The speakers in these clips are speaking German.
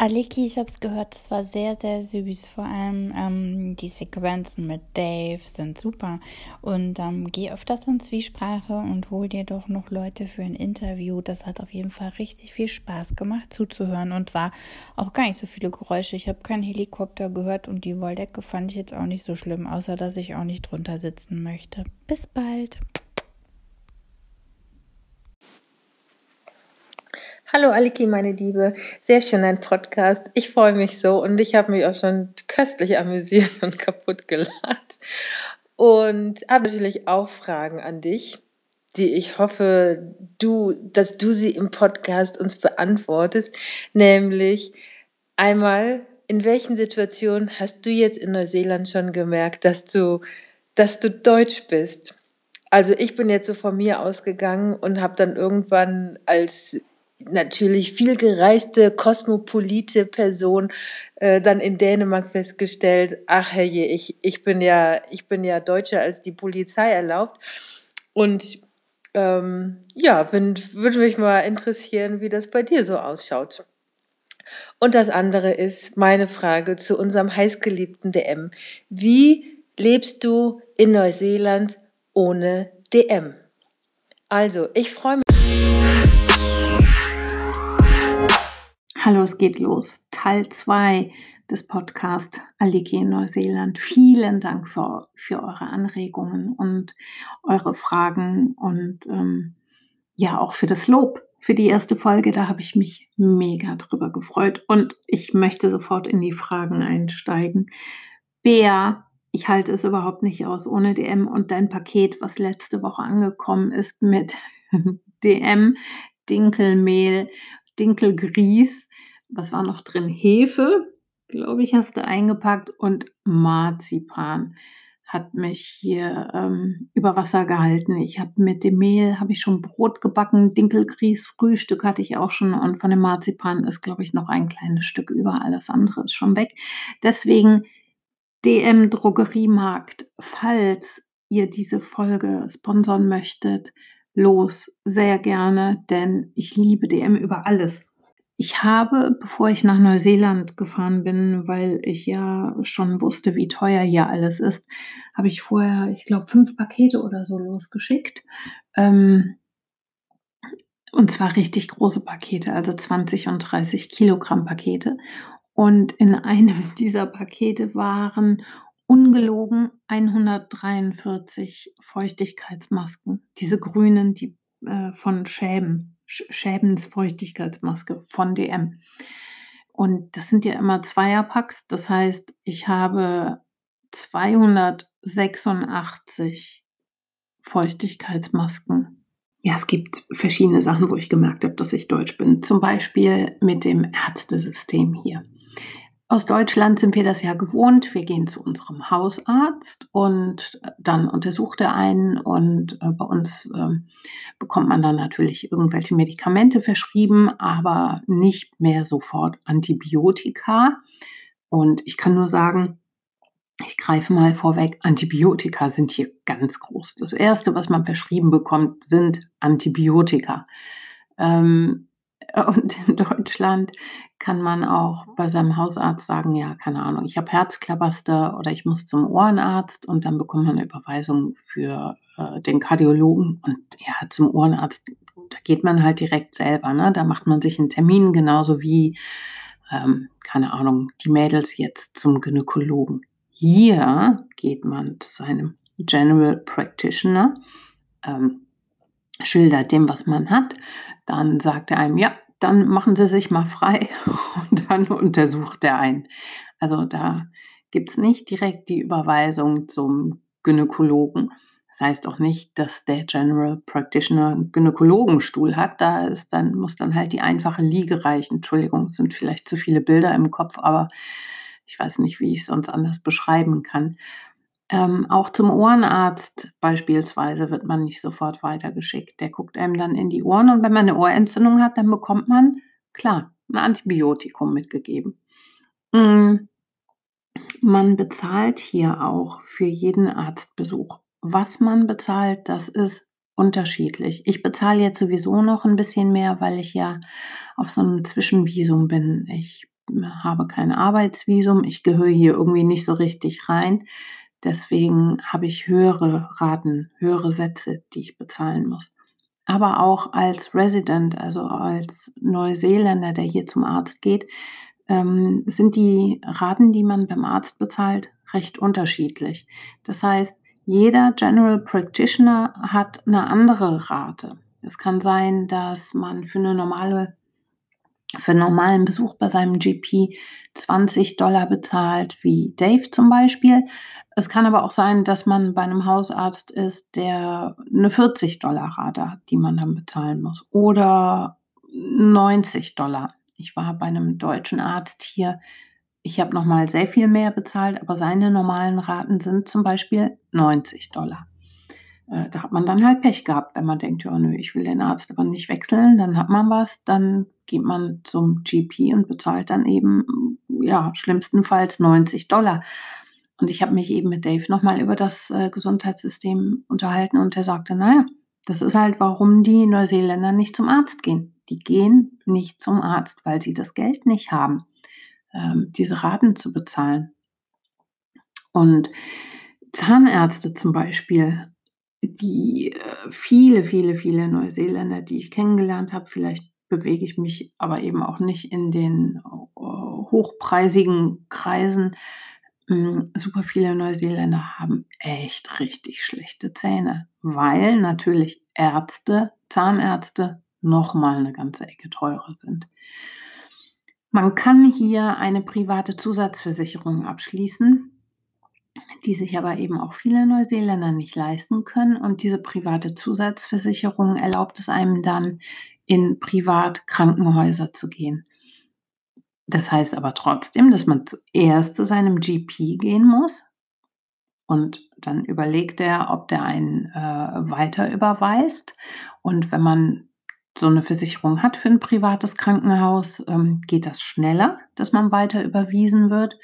Aliki, ich habe es gehört, das war sehr, sehr süß. Vor allem ähm, die Sequenzen mit Dave sind super. Und ähm, geh öfters in Zwiesprache und hol dir doch noch Leute für ein Interview. Das hat auf jeden Fall richtig viel Spaß gemacht zuzuhören und war auch gar nicht so viele Geräusche. Ich habe keinen Helikopter gehört und die Wolldecke fand ich jetzt auch nicht so schlimm, außer dass ich auch nicht drunter sitzen möchte. Bis bald. Hallo Aliki, meine Liebe. Sehr schön ein Podcast. Ich freue mich so und ich habe mich auch schon köstlich amüsiert und kaputt gelacht. Und habe natürlich auch Fragen an dich, die ich hoffe, du, dass du sie im Podcast uns beantwortest. Nämlich einmal, in welchen Situationen hast du jetzt in Neuseeland schon gemerkt, dass du, dass du Deutsch bist? Also ich bin jetzt so von mir ausgegangen und habe dann irgendwann als natürlich viel gereiste, kosmopolite Person äh, dann in Dänemark festgestellt, ach herrje, ich, ich bin ja, ich bin ja deutscher als die Polizei erlaubt. Und ähm, ja, würde mich mal interessieren, wie das bei dir so ausschaut. Und das andere ist meine Frage zu unserem heißgeliebten DM. Wie lebst du in Neuseeland ohne DM? Also, ich freue mich. Hallo, es geht los. Teil 2 des Podcasts Aliki in Neuseeland. Vielen Dank für, für eure Anregungen und eure Fragen und ähm, ja, auch für das Lob für die erste Folge. Da habe ich mich mega drüber gefreut und ich möchte sofort in die Fragen einsteigen. Bea, ich halte es überhaupt nicht aus ohne DM und dein Paket, was letzte Woche angekommen ist mit DM, Dinkelmehl, Dinkelgrieß was war noch drin? Hefe, glaube ich, hast du eingepackt und Marzipan hat mich hier ähm, über Wasser gehalten. Ich habe mit dem Mehl habe ich schon Brot gebacken, Dinkelgrieß, Frühstück hatte ich auch schon und von dem Marzipan ist, glaube ich, noch ein kleines Stück über. Alles andere ist schon weg. Deswegen DM Drogeriemarkt, falls ihr diese Folge sponsern möchtet, los, sehr gerne, denn ich liebe DM über alles. Ich habe, bevor ich nach Neuseeland gefahren bin, weil ich ja schon wusste, wie teuer hier alles ist, habe ich vorher, ich glaube, fünf Pakete oder so losgeschickt. Ähm, und zwar richtig große Pakete, also 20 und 30 Kilogramm Pakete. Und in einem dieser Pakete waren ungelogen 143 Feuchtigkeitsmasken. Diese grünen, die äh, von Schäben. Schäbens Feuchtigkeitsmaske von DM. Und das sind ja immer Zweierpacks. Das heißt, ich habe 286 Feuchtigkeitsmasken. Ja, es gibt verschiedene Sachen, wo ich gemerkt habe, dass ich deutsch bin. Zum Beispiel mit dem Ärztesystem hier. Aus Deutschland sind wir das ja gewohnt. Wir gehen zu unserem Hausarzt und dann untersucht er einen und äh, bei uns äh, bekommt man dann natürlich irgendwelche Medikamente verschrieben, aber nicht mehr sofort Antibiotika. Und ich kann nur sagen, ich greife mal vorweg, Antibiotika sind hier ganz groß. Das Erste, was man verschrieben bekommt, sind Antibiotika. Ähm, und in Deutschland kann man auch bei seinem Hausarzt sagen, ja, keine Ahnung, ich habe Herzklabaster oder ich muss zum Ohrenarzt und dann bekommt man eine Überweisung für äh, den Kardiologen und ja, zum Ohrenarzt, da geht man halt direkt selber, ne? Da macht man sich einen Termin, genauso wie, ähm, keine Ahnung, die Mädels jetzt zum Gynäkologen. Hier geht man zu seinem General Practitioner, ähm, schildert dem, was man hat, dann sagt er einem, ja, dann machen Sie sich mal frei und dann untersucht er einen. Also da gibt es nicht direkt die Überweisung zum Gynäkologen. Das heißt auch nicht, dass der General Practitioner einen Gynäkologenstuhl hat. Da ist dann, muss dann halt die einfache Liege reichen. Entschuldigung, es sind vielleicht zu viele Bilder im Kopf, aber ich weiß nicht, wie ich es sonst anders beschreiben kann. Ähm, auch zum Ohrenarzt beispielsweise wird man nicht sofort weitergeschickt. Der guckt einem dann in die Ohren und wenn man eine Ohrentzündung hat, dann bekommt man, klar, ein Antibiotikum mitgegeben. Mm, man bezahlt hier auch für jeden Arztbesuch. Was man bezahlt, das ist unterschiedlich. Ich bezahle jetzt sowieso noch ein bisschen mehr, weil ich ja auf so einem Zwischenvisum bin. Ich habe kein Arbeitsvisum, ich gehöre hier irgendwie nicht so richtig rein. Deswegen habe ich höhere Raten, höhere Sätze, die ich bezahlen muss. Aber auch als Resident, also als Neuseeländer, der hier zum Arzt geht, ähm, sind die Raten, die man beim Arzt bezahlt, recht unterschiedlich. Das heißt, jeder General Practitioner hat eine andere Rate. Es kann sein, dass man für eine normale für einen normalen Besuch bei seinem GP 20 Dollar bezahlt, wie Dave zum Beispiel. Es kann aber auch sein, dass man bei einem Hausarzt ist, der eine 40 Dollar Rate hat, die man dann bezahlen muss. Oder 90 Dollar. Ich war bei einem deutschen Arzt hier. Ich habe nochmal sehr viel mehr bezahlt, aber seine normalen Raten sind zum Beispiel 90 Dollar. Äh, da hat man dann halt Pech gehabt, wenn man denkt, ja, nö, ich will den Arzt aber nicht wechseln, dann hat man was, dann geht man zum GP und bezahlt dann eben, ja, schlimmstenfalls 90 Dollar. Und ich habe mich eben mit Dave nochmal über das äh, Gesundheitssystem unterhalten und er sagte, naja, das ist halt, warum die Neuseeländer nicht zum Arzt gehen. Die gehen nicht zum Arzt, weil sie das Geld nicht haben, ähm, diese Raten zu bezahlen. Und Zahnärzte zum Beispiel die äh, viele, viele, viele Neuseeländer, die ich kennengelernt habe, vielleicht bewege ich mich aber eben auch nicht in den äh, hochpreisigen Kreisen. Hm, super viele Neuseeländer haben echt richtig schlechte Zähne, weil natürlich Ärzte, Zahnärzte noch mal eine ganze Ecke teurer sind. Man kann hier eine private Zusatzversicherung abschließen die sich aber eben auch viele Neuseeländer nicht leisten können. Und diese private Zusatzversicherung erlaubt es einem dann, in Privatkrankenhäuser zu gehen. Das heißt aber trotzdem, dass man zuerst zu seinem GP gehen muss und dann überlegt er, ob der einen äh, weiter überweist. Und wenn man so eine Versicherung hat für ein privates Krankenhaus, ähm, geht das schneller, dass man weiter überwiesen wird.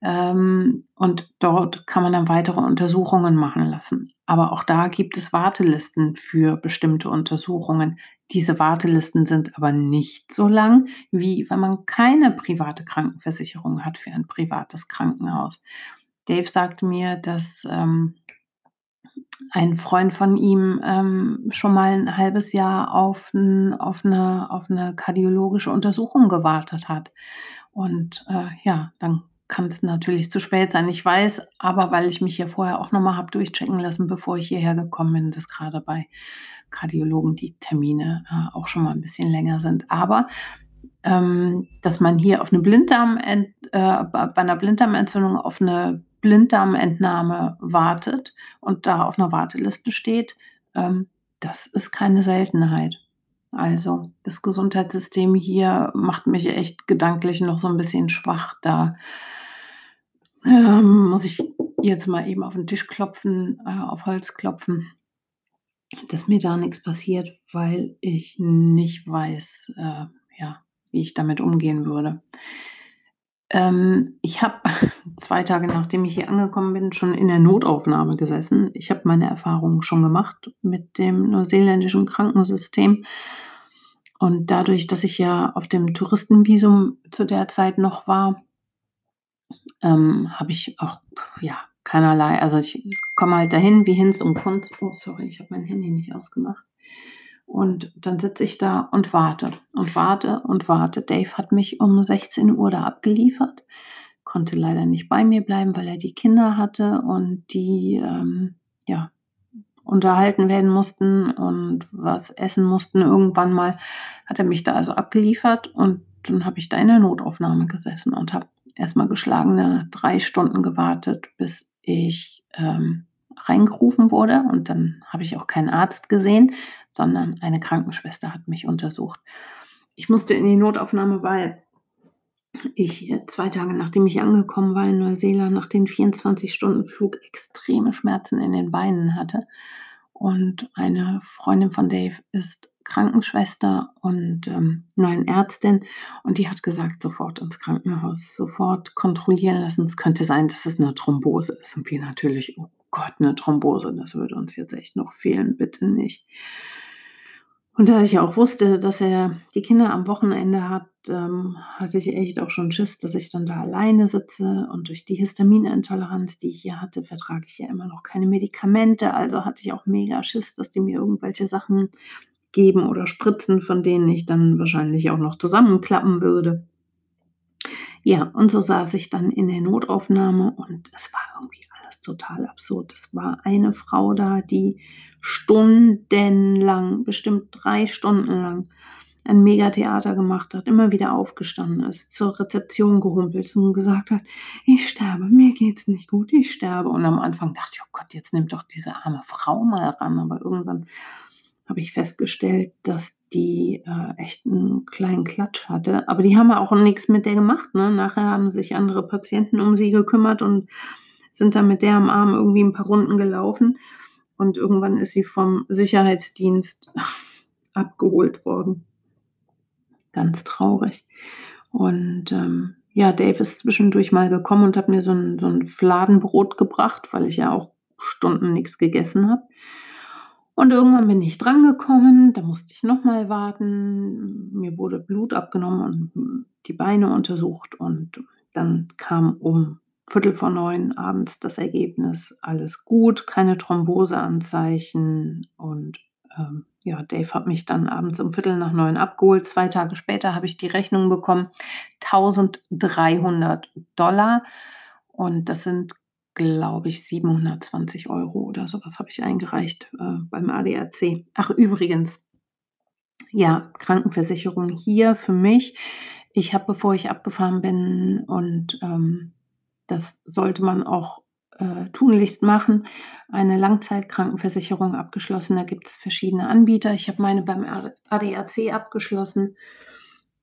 Ähm, und dort kann man dann weitere Untersuchungen machen lassen. Aber auch da gibt es Wartelisten für bestimmte Untersuchungen. Diese Wartelisten sind aber nicht so lang, wie wenn man keine private Krankenversicherung hat für ein privates Krankenhaus. Dave sagte mir, dass ähm, ein Freund von ihm ähm, schon mal ein halbes Jahr auf, ein, auf, eine, auf eine kardiologische Untersuchung gewartet hat. Und äh, ja, dann kann es natürlich zu spät sein. Ich weiß, aber weil ich mich hier vorher auch nochmal habe durchchecken lassen, bevor ich hierher gekommen bin, dass gerade bei Kardiologen die Termine äh, auch schon mal ein bisschen länger sind. Aber ähm, dass man hier auf eine Blinddarm äh, bei einer Blinddarmentzündung auf eine Blinddarmentnahme wartet und da auf einer Warteliste steht, ähm, das ist keine Seltenheit. Also das Gesundheitssystem hier macht mich echt gedanklich noch so ein bisschen schwach. Da ähm, muss ich jetzt mal eben auf den Tisch klopfen, äh, auf Holz klopfen, dass mir da nichts passiert, weil ich nicht weiß, äh, ja, wie ich damit umgehen würde. Ähm, ich habe zwei Tage nachdem ich hier angekommen bin, schon in der Notaufnahme gesessen. Ich habe meine Erfahrungen schon gemacht mit dem neuseeländischen Krankensystem. Und dadurch, dass ich ja auf dem Touristenvisum zu der Zeit noch war, ähm, habe ich auch, ja, keinerlei, also ich komme halt dahin wie Hinz und Kunz. Oh, sorry, ich habe mein Handy nicht ausgemacht. Und dann sitze ich da und warte und warte und warte. Dave hat mich um 16 Uhr da abgeliefert, konnte leider nicht bei mir bleiben, weil er die Kinder hatte und die, ähm, ja, unterhalten werden mussten und was essen mussten. Irgendwann mal hat er mich da also abgeliefert und dann habe ich da in der Notaufnahme gesessen und habe erstmal geschlagene drei Stunden gewartet, bis ich ähm, reingerufen wurde. Und dann habe ich auch keinen Arzt gesehen, sondern eine Krankenschwester hat mich untersucht. Ich musste in die Notaufnahme, weil ich zwei Tage nachdem ich angekommen war in Neuseeland, nach den 24-Stunden-Flug extreme Schmerzen in den Beinen hatte. Und eine Freundin von Dave ist Krankenschwester und ähm, nein, Ärztin und die hat gesagt, sofort ins Krankenhaus, sofort kontrollieren lassen. Es könnte sein, dass es eine Thrombose ist. Und wir natürlich, oh Gott, eine Thrombose, das würde uns jetzt echt noch fehlen, bitte nicht. Und da ich ja auch wusste, dass er die Kinder am Wochenende hat, ähm, hatte ich echt auch schon Schiss, dass ich dann da alleine sitze. Und durch die Histaminintoleranz, die ich hier hatte, vertrage ich ja immer noch keine Medikamente. Also hatte ich auch mega Schiss, dass die mir irgendwelche Sachen geben oder spritzen, von denen ich dann wahrscheinlich auch noch zusammenklappen würde. Ja, und so saß ich dann in der Notaufnahme und es war irgendwie alles total absurd. Es war eine Frau da, die stundenlang, bestimmt drei Stunden lang, ein Megatheater gemacht hat, immer wieder aufgestanden ist, zur Rezeption gehumpelt und gesagt hat, ich sterbe, mir geht's nicht gut, ich sterbe. Und am Anfang dachte ich, oh Gott, jetzt nimmt doch diese arme Frau mal ran. Aber irgendwann habe ich festgestellt, dass die äh, echt einen kleinen Klatsch hatte. Aber die haben ja auch nichts mit der gemacht. Ne? Nachher haben sich andere Patienten um sie gekümmert und sind dann mit der am Arm irgendwie ein paar Runden gelaufen. Und irgendwann ist sie vom Sicherheitsdienst abgeholt worden. Ganz traurig. Und ähm, ja, Dave ist zwischendurch mal gekommen und hat mir so ein, so ein Fladenbrot gebracht, weil ich ja auch Stunden nichts gegessen habe. Und irgendwann bin ich drangekommen, da musste ich nochmal warten. Mir wurde Blut abgenommen und die Beine untersucht. Und dann kam um Viertel vor neun abends das Ergebnis, alles gut, keine Thromboseanzeichen und ähm, ja, Dave hat mich dann abends um Viertel nach neun abgeholt. Zwei Tage später habe ich die Rechnung bekommen, 1300 Dollar und das sind, glaube ich, 720 Euro oder sowas habe ich eingereicht äh, beim ADAC. Ach, übrigens, ja, Krankenversicherung hier für mich. Ich habe, bevor ich abgefahren bin und ähm, das sollte man auch äh, tunlichst machen. Eine Langzeitkrankenversicherung abgeschlossen. Da gibt es verschiedene Anbieter. Ich habe meine beim ADAC abgeschlossen.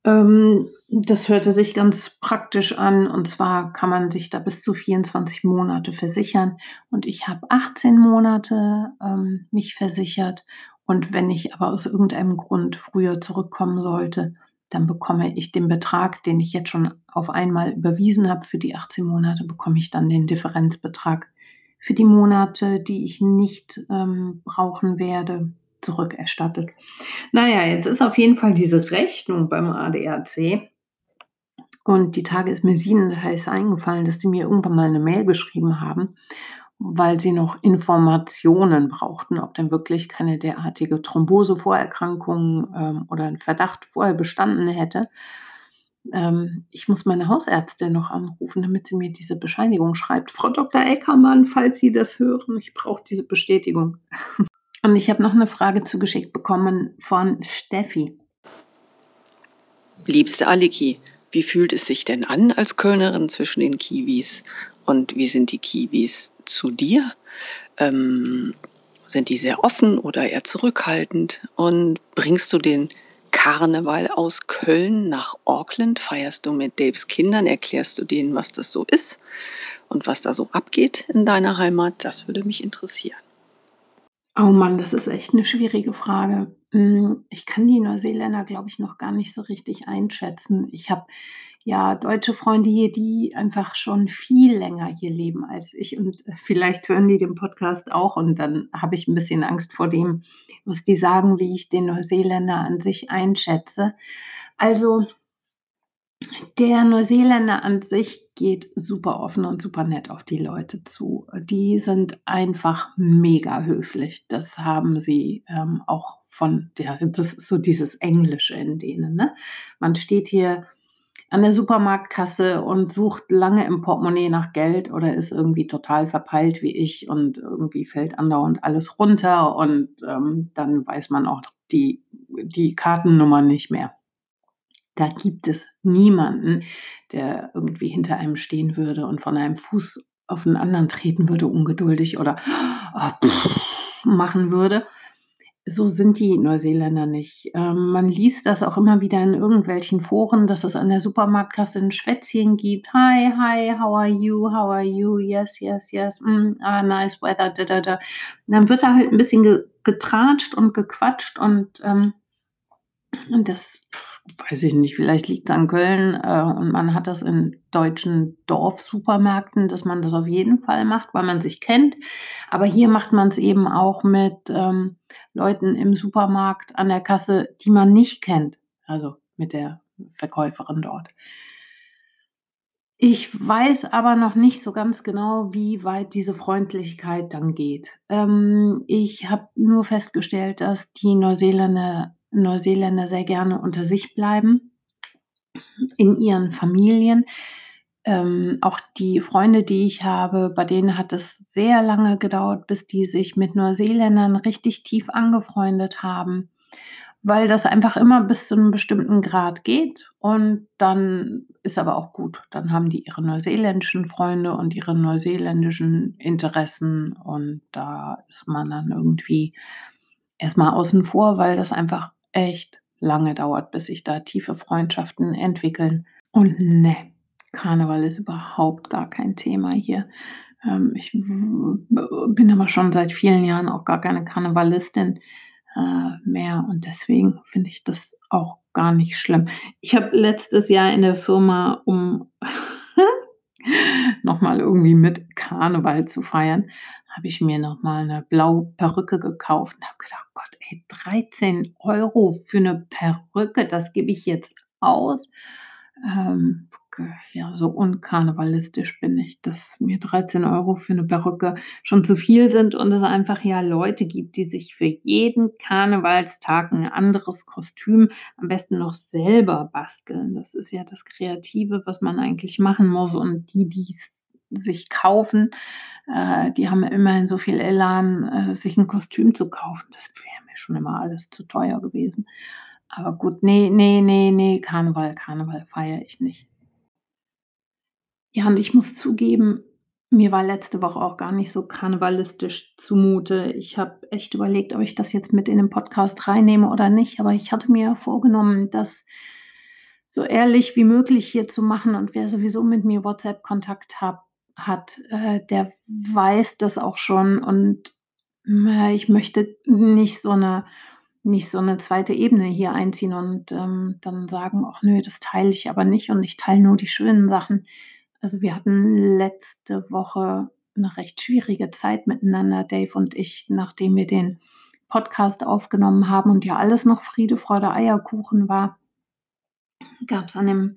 Ähm, das hörte sich ganz praktisch an. Und zwar kann man sich da bis zu 24 Monate versichern. Und ich habe 18 Monate ähm, mich versichert. Und wenn ich aber aus irgendeinem Grund früher zurückkommen sollte, dann bekomme ich den Betrag, den ich jetzt schon auf einmal überwiesen habe für die 18 Monate, bekomme ich dann den Differenzbetrag für die Monate, die ich nicht ähm, brauchen werde, zurückerstattet. Naja, jetzt ist auf jeden Fall diese Rechnung beim ADAC. Und die Tage ist mir sieben heiß eingefallen, dass die mir irgendwann mal eine Mail geschrieben haben weil sie noch Informationen brauchten, ob denn wirklich keine derartige Thrombosevorerkrankung ähm, oder ein Verdacht vorher bestanden hätte. Ähm, ich muss meine Hausärztin noch anrufen, damit sie mir diese Bescheinigung schreibt. Frau Dr. Eckermann, falls Sie das hören, ich brauche diese Bestätigung. Und ich habe noch eine Frage zugeschickt bekommen von Steffi. Liebste Aliki, wie fühlt es sich denn an als Kölnerin zwischen den Kiwis? Und wie sind die Kiwis zu dir? Ähm, sind die sehr offen oder eher zurückhaltend? Und bringst du den Karneval aus Köln nach Auckland? Feierst du mit Daves Kindern? Erklärst du denen, was das so ist und was da so abgeht in deiner Heimat? Das würde mich interessieren. Oh Mann, das ist echt eine schwierige Frage. Hm, ich kann die Neuseeländer, glaube ich, noch gar nicht so richtig einschätzen. Ich habe ja, deutsche Freunde hier, die einfach schon viel länger hier leben als ich und äh, vielleicht hören die den Podcast auch und dann habe ich ein bisschen Angst vor dem, was die sagen, wie ich den Neuseeländer an sich einschätze. Also der Neuseeländer an sich geht super offen und super nett auf die Leute zu. Die sind einfach mega höflich. Das haben sie ähm, auch von der, das ist so dieses Englische in denen. Ne? Man steht hier an der Supermarktkasse und sucht lange im Portemonnaie nach Geld oder ist irgendwie total verpeilt wie ich und irgendwie fällt andauernd alles runter und ähm, dann weiß man auch die, die Kartennummer nicht mehr. Da gibt es niemanden, der irgendwie hinter einem stehen würde und von einem Fuß auf den anderen treten würde, ungeduldig oder oh, pff, machen würde so sind die Neuseeländer nicht. Ähm, man liest das auch immer wieder in irgendwelchen Foren, dass es an der Supermarktkasse ein Schwätzchen gibt. Hi, hi, how are you? How are you? Yes, yes, yes. Mm, ah, nice weather. Da, da, da. dann wird da halt ein bisschen getratscht und gequatscht und, ähm, und das, weiß ich nicht, vielleicht liegt es an Köln äh, und man hat das in deutschen Dorfsupermärkten, dass man das auf jeden Fall macht, weil man sich kennt. Aber hier macht man es eben auch mit ähm, Leuten im Supermarkt an der Kasse, die man nicht kennt. Also mit der Verkäuferin dort. Ich weiß aber noch nicht so ganz genau, wie weit diese Freundlichkeit dann geht. Ähm, ich habe nur festgestellt, dass die Neuseeländer Neuseeländer sehr gerne unter sich bleiben, in ihren Familien. Ähm, auch die Freunde, die ich habe, bei denen hat es sehr lange gedauert, bis die sich mit Neuseeländern richtig tief angefreundet haben, weil das einfach immer bis zu einem bestimmten Grad geht und dann ist aber auch gut. Dann haben die ihre neuseeländischen Freunde und ihre neuseeländischen Interessen und da ist man dann irgendwie erstmal außen vor, weil das einfach echt lange dauert, bis sich da tiefe Freundschaften entwickeln. Und ne, Karneval ist überhaupt gar kein Thema hier. Ähm, ich bin aber schon seit vielen Jahren auch gar keine Karnevalistin äh, mehr und deswegen finde ich das auch gar nicht schlimm. Ich habe letztes Jahr in der Firma, um nochmal irgendwie mit Karneval zu feiern, habe ich mir nochmal eine blaue Perücke gekauft und habe gedacht, Gott, ey, 13 Euro für eine Perücke, das gebe ich jetzt aus. Ähm, ja, so unkarnevalistisch bin ich, dass mir 13 Euro für eine Perücke schon zu viel sind und es einfach ja Leute gibt, die sich für jeden Karnevalstag ein anderes Kostüm am besten noch selber basteln. Das ist ja das Kreative, was man eigentlich machen muss. Und die, die es sich kaufen, äh, die haben immerhin so viel Elan, äh, sich ein Kostüm zu kaufen. Das wäre mir schon immer alles zu teuer gewesen. Aber gut, nee, nee, nee, nee, Karneval, Karneval feiere ich nicht. Ja, und ich muss zugeben, mir war letzte Woche auch gar nicht so karnevalistisch zumute. Ich habe echt überlegt, ob ich das jetzt mit in den Podcast reinnehme oder nicht, aber ich hatte mir vorgenommen, das so ehrlich wie möglich hier zu machen und wer sowieso mit mir WhatsApp-Kontakt hat, hat, äh, der weiß das auch schon und äh, ich möchte nicht so eine nicht so eine zweite Ebene hier einziehen und ähm, dann sagen, ach nö, das teile ich aber nicht und ich teile nur die schönen Sachen. Also wir hatten letzte Woche eine recht schwierige Zeit miteinander, Dave und ich, nachdem wir den Podcast aufgenommen haben und ja alles noch Friede, Freude, Eierkuchen war, gab es an dem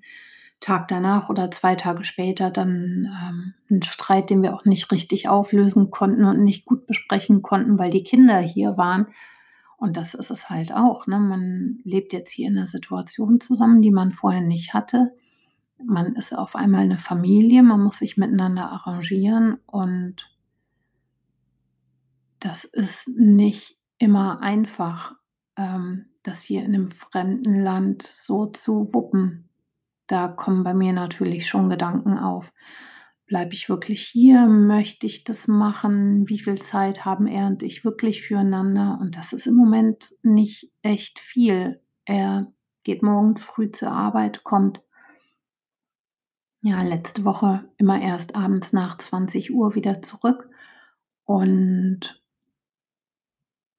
Tag danach oder zwei Tage später dann ähm, einen Streit, den wir auch nicht richtig auflösen konnten und nicht gut besprechen konnten, weil die Kinder hier waren. Und das ist es halt auch. Ne? Man lebt jetzt hier in einer Situation zusammen, die man vorher nicht hatte. Man ist auf einmal eine Familie, man muss sich miteinander arrangieren und das ist nicht immer einfach, ähm, das hier in einem fremden Land so zu wuppen. Da kommen bei mir natürlich schon Gedanken auf. Bleibe ich wirklich hier? Möchte ich das machen? Wie viel Zeit haben er und ich wirklich füreinander? Und das ist im Moment nicht echt viel. Er geht morgens früh zur Arbeit, kommt ja letzte Woche immer erst abends nach 20 Uhr wieder zurück. Und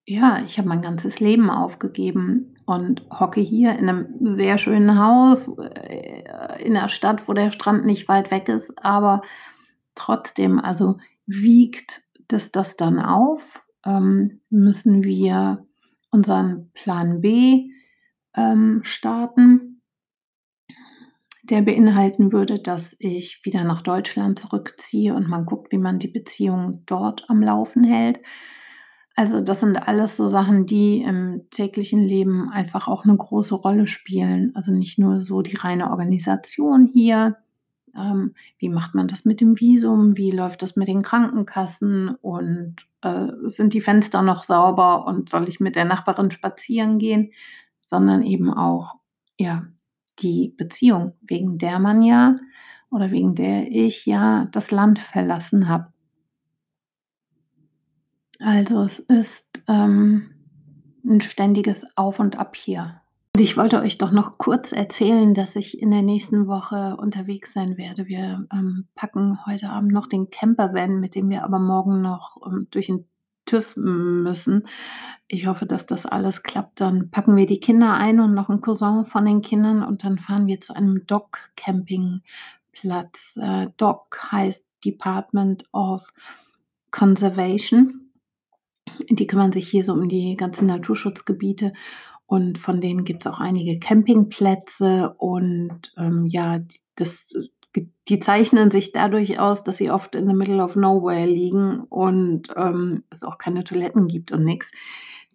ja, ich habe mein ganzes Leben aufgegeben und hocke hier in einem sehr schönen Haus äh, in der Stadt, wo der Strand nicht weit weg ist, aber trotzdem, also wiegt das das dann auf? Ähm, müssen wir unseren Plan B ähm, starten, der beinhalten würde, dass ich wieder nach Deutschland zurückziehe und man guckt, wie man die Beziehung dort am Laufen hält. Also das sind alles so Sachen, die im täglichen Leben einfach auch eine große Rolle spielen. Also nicht nur so die reine Organisation hier. Ähm, wie macht man das mit dem Visum? Wie läuft das mit den Krankenkassen? Und äh, sind die Fenster noch sauber? Und soll ich mit der Nachbarin spazieren gehen? Sondern eben auch, ja, die Beziehung, wegen der man ja oder wegen der ich ja das Land verlassen habe. Also es ist ähm, ein ständiges Auf und Ab hier. Und ich wollte euch doch noch kurz erzählen, dass ich in der nächsten Woche unterwegs sein werde. Wir ähm, packen heute Abend noch den Campervan, mit dem wir aber morgen noch ähm, durch den TÜV müssen. Ich hoffe, dass das alles klappt. Dann packen wir die Kinder ein und noch einen Cousin von den Kindern und dann fahren wir zu einem Dog-Campingplatz. Äh, DOC heißt Department of Conservation. Die kümmern sich hier so um die ganzen Naturschutzgebiete und von denen gibt es auch einige Campingplätze und ähm, ja, das, die zeichnen sich dadurch aus, dass sie oft in the middle of nowhere liegen und ähm, es auch keine Toiletten gibt und nichts.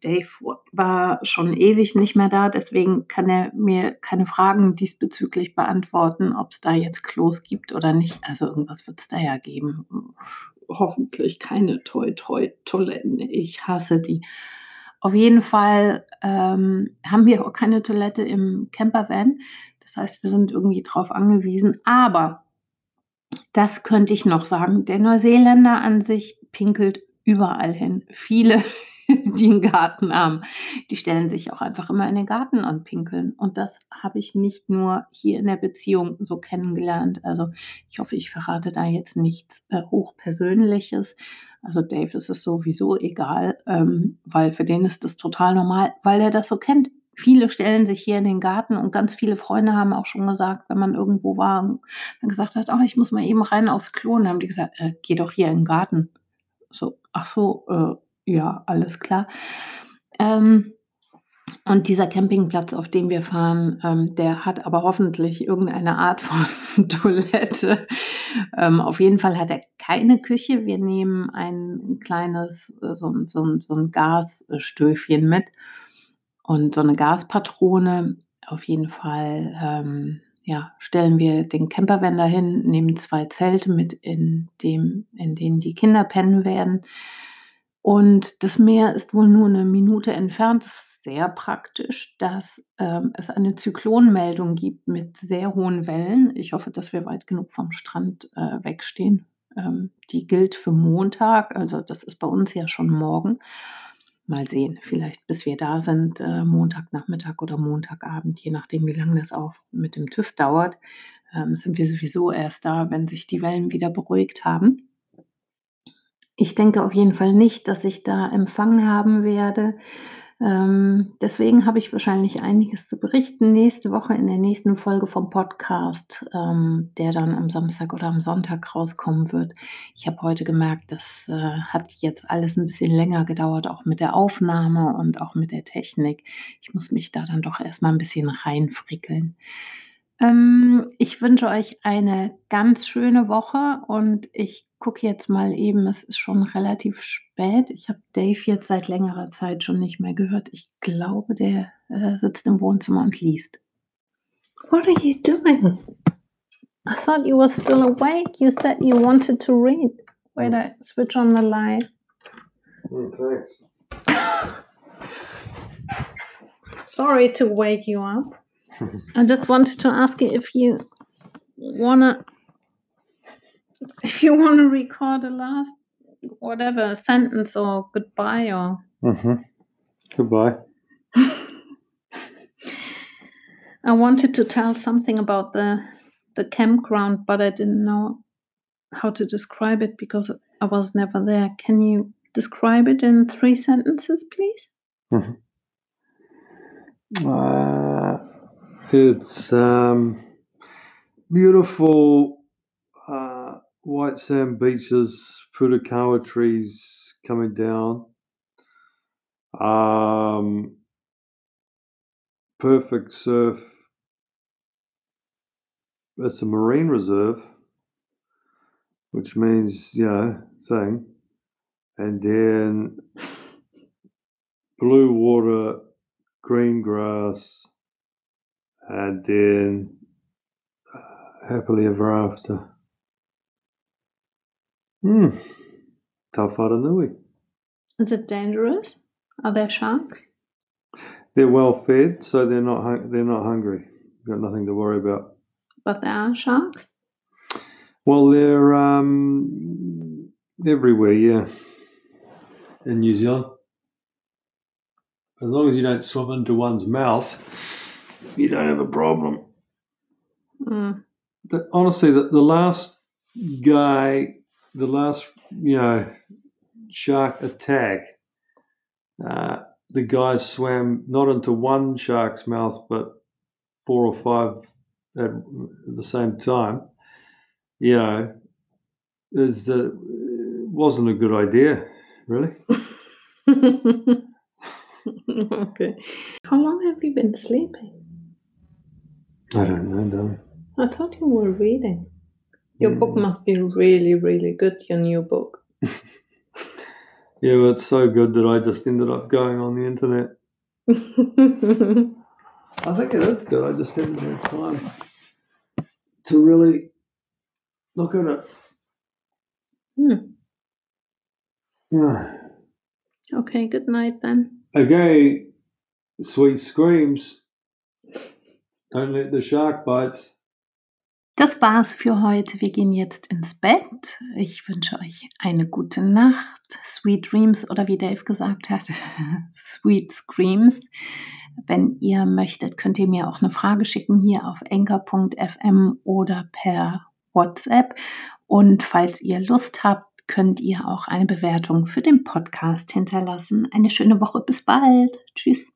Dave war schon ewig nicht mehr da, deswegen kann er mir keine Fragen diesbezüglich beantworten, ob es da jetzt Klos gibt oder nicht. Also irgendwas wird es da ja geben. Hoffentlich keine Toi-Toi-Toiletten. Ich hasse die. Auf jeden Fall ähm, haben wir auch keine Toilette im Campervan. Das heißt, wir sind irgendwie drauf angewiesen. Aber das könnte ich noch sagen. Der Neuseeländer an sich pinkelt überall hin. Viele, die einen Garten haben, die stellen sich auch einfach immer in den Garten und pinkeln. Und das habe ich nicht nur hier in der Beziehung so kennengelernt. Also ich hoffe, ich verrate da jetzt nichts äh, Hochpersönliches. Also Dave ist es sowieso egal, ähm, weil für den ist das total normal, weil er das so kennt. Viele stellen sich hier in den Garten und ganz viele Freunde haben auch schon gesagt, wenn man irgendwo war und dann gesagt hat, oh, ich muss mal eben rein aufs Klo, und haben die gesagt, äh, geh doch hier in den Garten. So, ach so, äh, ja, alles klar. Ähm, und dieser Campingplatz, auf dem wir fahren, ähm, der hat aber hoffentlich irgendeine Art von Toilette. Ähm, auf jeden Fall hat er keine Küche. Wir nehmen ein kleines, äh, so, so, so ein Gasstöfchen mit und so eine Gaspatrone. Auf jeden Fall ähm, ja, stellen wir den Campervan dahin, nehmen zwei Zelte mit, in, dem, in denen die Kinder pennen werden. Und das Meer ist wohl nur eine Minute entfernt. Das sehr praktisch, dass ähm, es eine Zyklonmeldung gibt mit sehr hohen Wellen. Ich hoffe, dass wir weit genug vom Strand äh, wegstehen. Ähm, die gilt für Montag, also das ist bei uns ja schon morgen. Mal sehen, vielleicht bis wir da sind, äh, Montagnachmittag oder Montagabend, je nachdem, wie lange das auch mit dem TÜV dauert, ähm, sind wir sowieso erst da, wenn sich die Wellen wieder beruhigt haben. Ich denke auf jeden Fall nicht, dass ich da Empfang haben werde. Ähm, deswegen habe ich wahrscheinlich einiges zu berichten nächste Woche in der nächsten Folge vom Podcast, ähm, der dann am Samstag oder am Sonntag rauskommen wird. Ich habe heute gemerkt, das äh, hat jetzt alles ein bisschen länger gedauert, auch mit der Aufnahme und auch mit der Technik. Ich muss mich da dann doch erstmal ein bisschen reinfrickeln. Ähm, ich wünsche euch eine ganz schöne Woche und ich gucke jetzt mal eben, es ist schon relativ spät. Ich habe Dave jetzt seit längerer Zeit schon nicht mehr gehört. Ich glaube, der äh, sitzt im Wohnzimmer und liest. What are you doing? I thought you were still awake. You said you wanted to read. Wait, I switch on the light. Oh, thanks. Sorry to wake you up. I just wanted to ask you if you wanna if you want to record a last whatever sentence or goodbye or Mm-hmm. Goodbye. I wanted to tell something about the the campground, but I didn't know how to describe it because I was never there. Can you describe it in three sentences, please? Uh, it's um, beautiful uh, white sand beaches, Purakawa trees coming down. Um, perfect surf. It's a marine reserve, which means, you know, thing. And then blue water, green grass, and then uh, happily ever after. Hmm. Tawharanui. Is it dangerous? Are there sharks? They're well fed, so they're not hun- they're not hungry. Got nothing to worry about. But there are sharks. Well, they're um, everywhere, yeah. In New Zealand, as long as you don't swim into one's mouth, you don't have a problem. Mm. The, honestly, the, the last guy, the last you know shark attack, uh, the guy swam not into one shark's mouth, but four or five at the same time. You know, is the wasn't a good idea, really. okay. How long have you been sleeping? I don't know, darling. I thought you were reading. Your book Mm. must be really, really good, your new book. Yeah, well, it's so good that I just ended up going on the internet. I think it is good. I just haven't had time to really look at it. Hmm. Yeah. Okay, good night then. Okay, sweet screams. Das war's für heute. Wir gehen jetzt ins Bett. Ich wünsche euch eine gute Nacht, Sweet Dreams oder wie Dave gesagt hat, Sweet Screams. Wenn ihr möchtet, könnt ihr mir auch eine Frage schicken hier auf enker.fm oder per WhatsApp. Und falls ihr Lust habt, könnt ihr auch eine Bewertung für den Podcast hinterlassen. Eine schöne Woche. Bis bald. Tschüss.